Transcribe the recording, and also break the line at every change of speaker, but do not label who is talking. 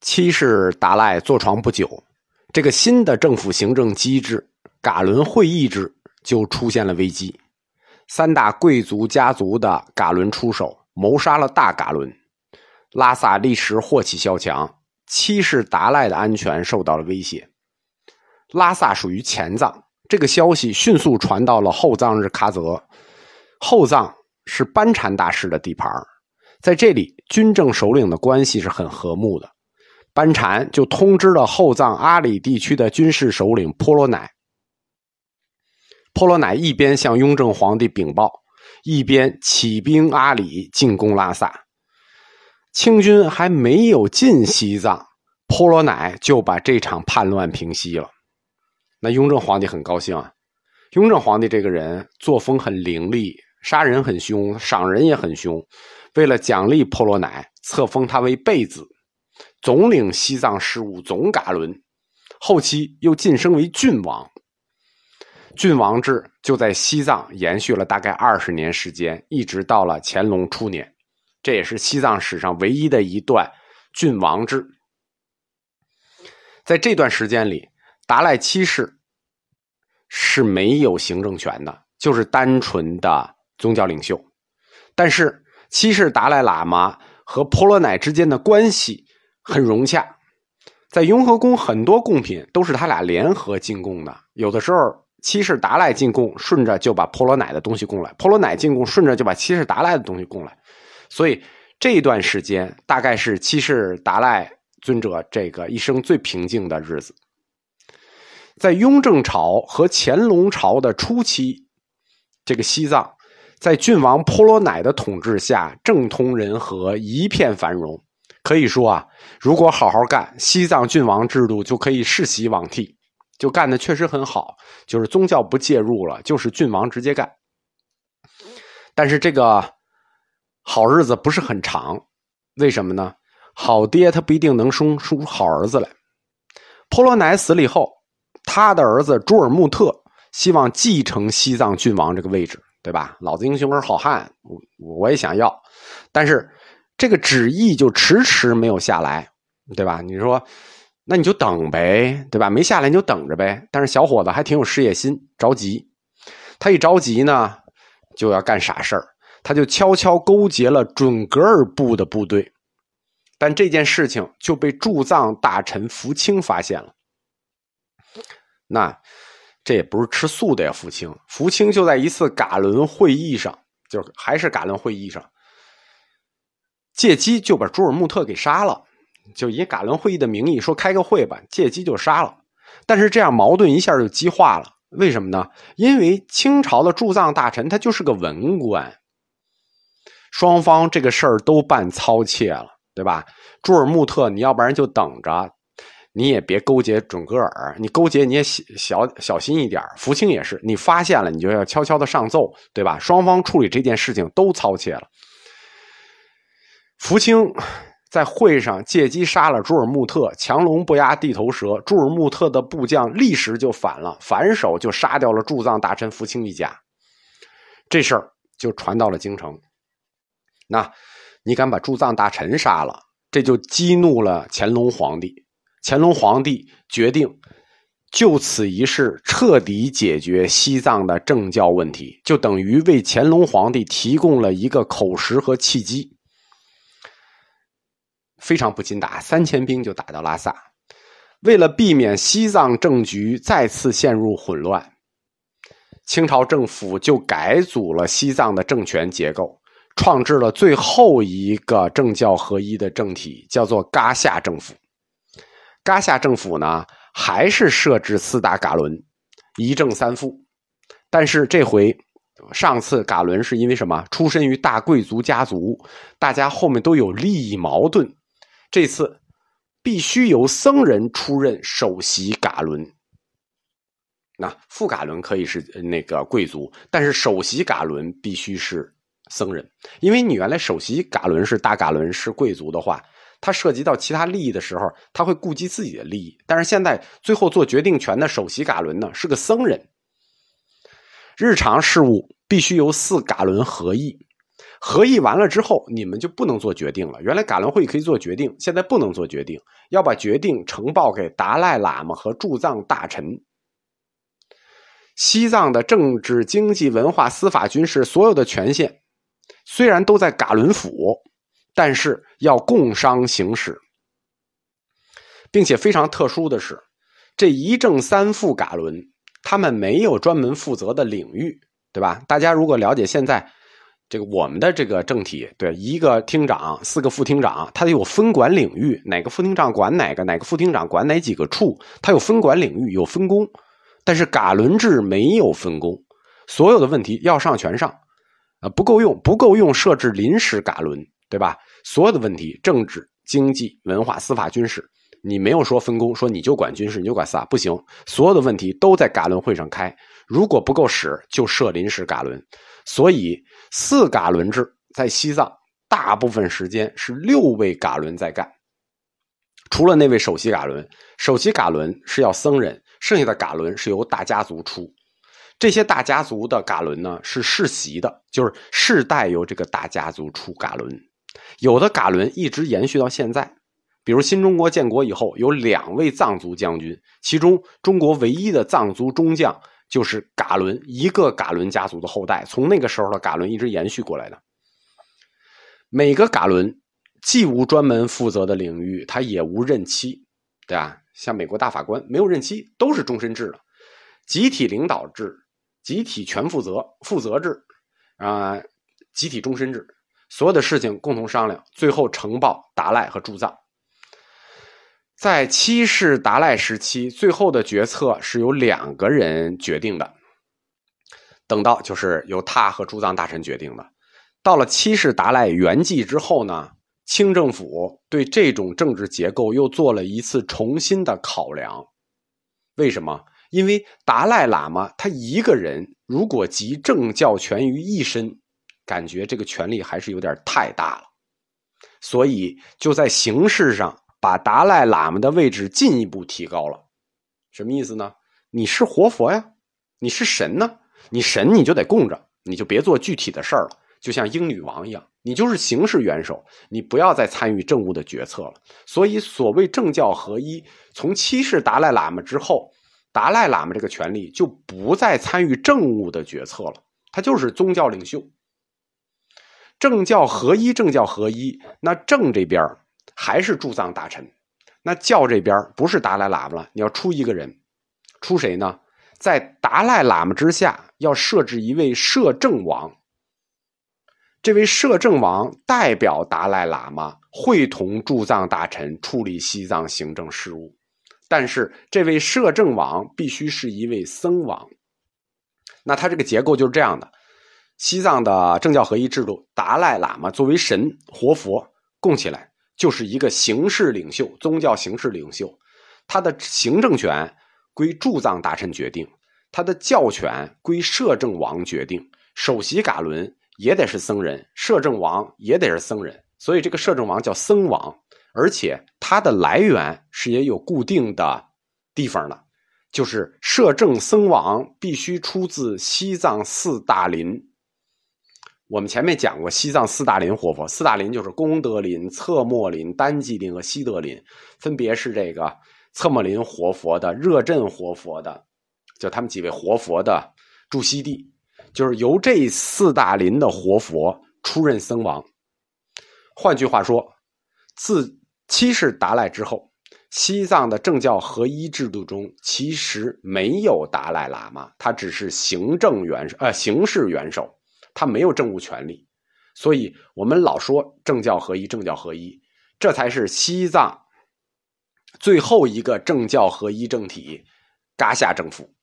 七世达赖坐床不久，这个新的政府行政机制——噶伦会议制就出现了危机。三大贵族家族的噶伦出手谋杀了大噶伦，拉萨立时祸起萧墙，七世达赖的安全受到了威胁。拉萨属于前藏，这个消息迅速传到了后藏日喀则。后藏是班禅大师的地盘在这里，军政首领的关系是很和睦的。班禅就通知了后藏阿里地区的军事首领婆罗乃。婆罗乃一边向雍正皇帝禀报，一边起兵阿里进攻拉萨。清军还没有进西藏，婆罗乃就把这场叛乱平息了。那雍正皇帝很高兴啊。雍正皇帝这个人作风很凌厉，杀人很凶，赏人也很凶。为了奖励婆罗乃，册封他为贝子。总领西藏事务，总噶伦，后期又晋升为郡王。郡王制就在西藏延续了大概二十年时间，一直到了乾隆初年，这也是西藏史上唯一的一段郡王制。在这段时间里，达赖七世是没有行政权的，就是单纯的宗教领袖。但是七世达赖喇嘛和婆罗乃之间的关系。很融洽，在雍和宫很多贡品都是他俩联合进贡的。有的时候七世达赖进贡，顺着就把婆罗乃的东西供来；婆罗乃进贡，顺着就把七世达赖的东西供来。所以这一段时间大概是七世达赖尊者这个一生最平静的日子。在雍正朝和乾隆朝的初期，这个西藏在郡王婆罗乃的统治下，政通人和，一片繁荣。可以说啊，如果好好干，西藏郡王制度就可以世袭罔替，就干的确实很好。就是宗教不介入了，就是郡王直接干。但是这个好日子不是很长，为什么呢？好爹他不一定能生出好儿子来。婆罗乃死了以后，他的儿子朱尔木特希望继承西藏郡王这个位置，对吧？老子英雄儿好汉，我我也想要，但是。这个旨意就迟迟没有下来，对吧？你说，那你就等呗，对吧？没下来你就等着呗。但是小伙子还挺有事业心，着急。他一着急呢，就要干傻事儿。他就悄悄勾结了准噶尔部的部队，但这件事情就被驻藏大臣福清发现了。那这也不是吃素的呀，福清。福清就在一次噶伦会议上，就是还是噶伦会议上。借机就把朱尔木特给杀了，就以噶伦会议的名义说开个会吧，借机就杀了。但是这样矛盾一下就激化了，为什么呢？因为清朝的驻藏大臣他就是个文官，双方这个事儿都办操切了，对吧？朱尔木特，你要不然就等着，你也别勾结准格尔，你勾结你也小小心一点。福清也是，你发现了你就要悄悄的上奏，对吧？双方处理这件事情都操切了。福清在会上借机杀了朱尔木特，强龙不压地头蛇。朱尔木特的部将立时就反了，反手就杀掉了驻藏大臣福清一家。这事儿就传到了京城。那，你敢把驻藏大臣杀了，这就激怒了乾隆皇帝。乾隆皇帝决定就此一事彻底解决西藏的政教问题，就等于为乾隆皇帝提供了一个口实和契机。非常不禁打，三千兵就打到拉萨。为了避免西藏政局再次陷入混乱，清朝政府就改组了西藏的政权结构，创制了最后一个政教合一的政体，叫做噶夏政府。噶夏政府呢，还是设置四大噶伦，一正三副，但是这回，上次噶伦是因为什么？出身于大贵族家族，大家后面都有利益矛盾。这次必须由僧人出任首席噶伦。那副噶伦可以是那个贵族，但是首席噶伦必须是僧人，因为你原来首席噶伦是大噶伦是贵族的话，他涉及到其他利益的时候，他会顾及自己的利益。但是现在最后做决定权的首席噶伦呢是个僧人，日常事务必须由四噶伦合议。合议完了之后，你们就不能做决定了。原来噶伦会议可以做决定，现在不能做决定，要把决定呈报给达赖喇嘛和驻藏大臣。西藏的政治、经济、文化、司法、军事所有的权限，虽然都在噶伦府，但是要共商行使，并且非常特殊的是，这一正三副噶伦，他们没有专门负责的领域，对吧？大家如果了解现在这个我们的这个政体，对一个厅长、四个副厅长，他有分管领域，哪个副厅长管哪个，哪个副厅长管哪几个处，他有分管领域，有分工。但是嘎伦制没有分工，所有的问题要上全上，啊不够用不够用设置临时嘎伦，对吧？所有的问题，政治、经济、文化、司法、军事，你没有说分工，说你就管军事，你就管司法，不行。所有的问题都在嘎伦会上开，如果不够使，就设临时嘎伦。所以四嘎伦制在西藏大部分时间是六位嘎伦在干，除了那位首席嘎伦，首席嘎伦是要僧人。剩下的嘎伦是由大家族出，这些大家族的嘎伦呢是世袭的，就是世代由这个大家族出嘎伦。有的嘎伦一直延续到现在，比如新中国建国以后有两位藏族将军，其中中国唯一的藏族中将就是嘎伦，一个嘎伦家族的后代，从那个时候的嘎伦一直延续过来的。每个嘎伦既无专门负责的领域，他也无任期，对吧？像美国大法官没有任期，都是终身制的，集体领导制、集体全负责负责制啊，集体终身制，所有的事情共同商量，最后呈报达赖和铸造。在七世达赖时期，最后的决策是由两个人决定的，等到就是由他和驻藏大臣决定的。到了七世达赖圆寂之后呢？清政府对这种政治结构又做了一次重新的考量，为什么？因为达赖喇嘛他一个人如果集政教权于一身，感觉这个权力还是有点太大了，所以就在形式上把达赖喇嘛的位置进一步提高了。什么意思呢？你是活佛呀，你是神呢，你神你就得供着，你就别做具体的事儿了。就像英女王一样，你就是形式元首，你不要再参与政务的决策了。所以，所谓政教合一，从七世达赖喇嘛之后，达赖喇嘛这个权力就不再参与政务的决策了，他就是宗教领袖。政教合一，政教合一，那政这边还是驻藏大臣，那教这边不是达赖喇嘛了，你要出一个人，出谁呢？在达赖喇嘛之下，要设置一位摄政王。这位摄政王代表达赖喇嘛会同驻藏大臣处理西藏行政事务，但是这位摄政王必须是一位僧王。那他这个结构就是这样的：西藏的政教合一制度，达赖喇嘛作为神活佛供起来，就是一个形式领袖，宗教形式领袖。他的行政权归驻藏大臣决定，他的教权归摄政王决定。首席噶伦。也得是僧人，摄政王也得是僧人，所以这个摄政王叫僧王，而且它的来源是也有固定的地方的，就是摄政僧王必须出自西藏四大林。我们前面讲过西藏四大林活佛，四大林就是功德林、侧墨林、丹吉林和西德林，分别是这个侧墨林活佛的、热镇活佛的，就他们几位活佛的驻西地。就是由这四大林的活佛出任僧王。换句话说，自七世达赖之后，西藏的政教合一制度中其实没有达赖喇嘛，他只是行政元首，呃，形式元首，他没有政务权利。所以我们老说政教合一，政教合一，这才是西藏最后一个政教合一政体——噶夏政府。